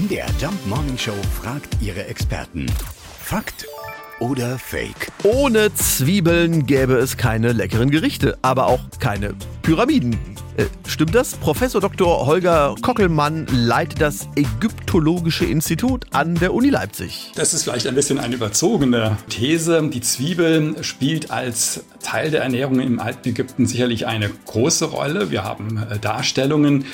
MDR Jump Morning Show fragt ihre Experten. Fakt oder Fake? Ohne Zwiebeln gäbe es keine leckeren Gerichte, aber auch keine Pyramiden. Äh, stimmt das? Professor Dr. Holger Kockelmann leitet das Ägyptologische Institut an der Uni Leipzig. Das ist vielleicht ein bisschen eine überzogene These. Die Zwiebel spielt als Teil der Ernährung im alten Ägypten sicherlich eine große Rolle. Wir haben äh, Darstellungen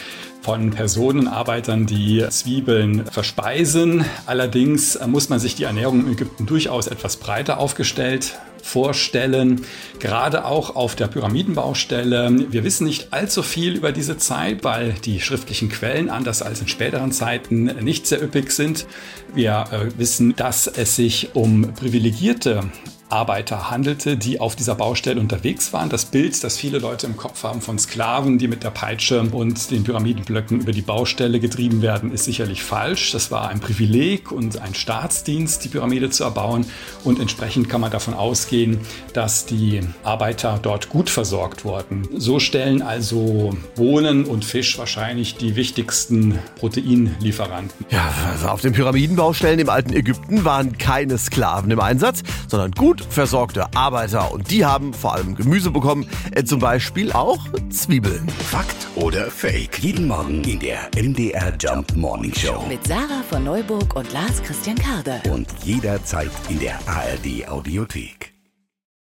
von Personen, Arbeitern, die Zwiebeln verspeisen. Allerdings äh, muss man sich die Ernährung in Ägypten durchaus etwas breiter aufgestellt vorstellen, gerade auch auf der Pyramidenbaustelle. Wir wissen nicht allzu viel über diese Zeit, weil die schriftlichen Quellen, anders als in späteren Zeiten, nicht sehr üppig sind. Wir äh, wissen, dass es sich um privilegierte Arbeiter handelte, die auf dieser Baustelle unterwegs waren. Das Bild, das viele Leute im Kopf haben von Sklaven, die mit der Peitsche und den Pyramidenblöcken über die Baustelle getrieben werden, ist sicherlich falsch. Das war ein Privileg und ein Staatsdienst, die Pyramide zu erbauen. Und entsprechend kann man davon ausgehen, dass die Arbeiter dort gut versorgt wurden. So stellen also Bohnen und Fisch wahrscheinlich die wichtigsten Proteinlieferanten. Ja, also auf den Pyramidenbaustellen im alten Ägypten waren keine Sklaven im Einsatz, sondern gut gut versorgte Arbeiter und die haben vor allem Gemüse bekommen, äh, zum Beispiel auch Zwiebeln. Fakt oder Fake? Jeden Morgen in der MDR Jump Morning Show. Mit Sarah von Neuburg und Lars Christian Karde. Und jederzeit in der ARD Audiothek.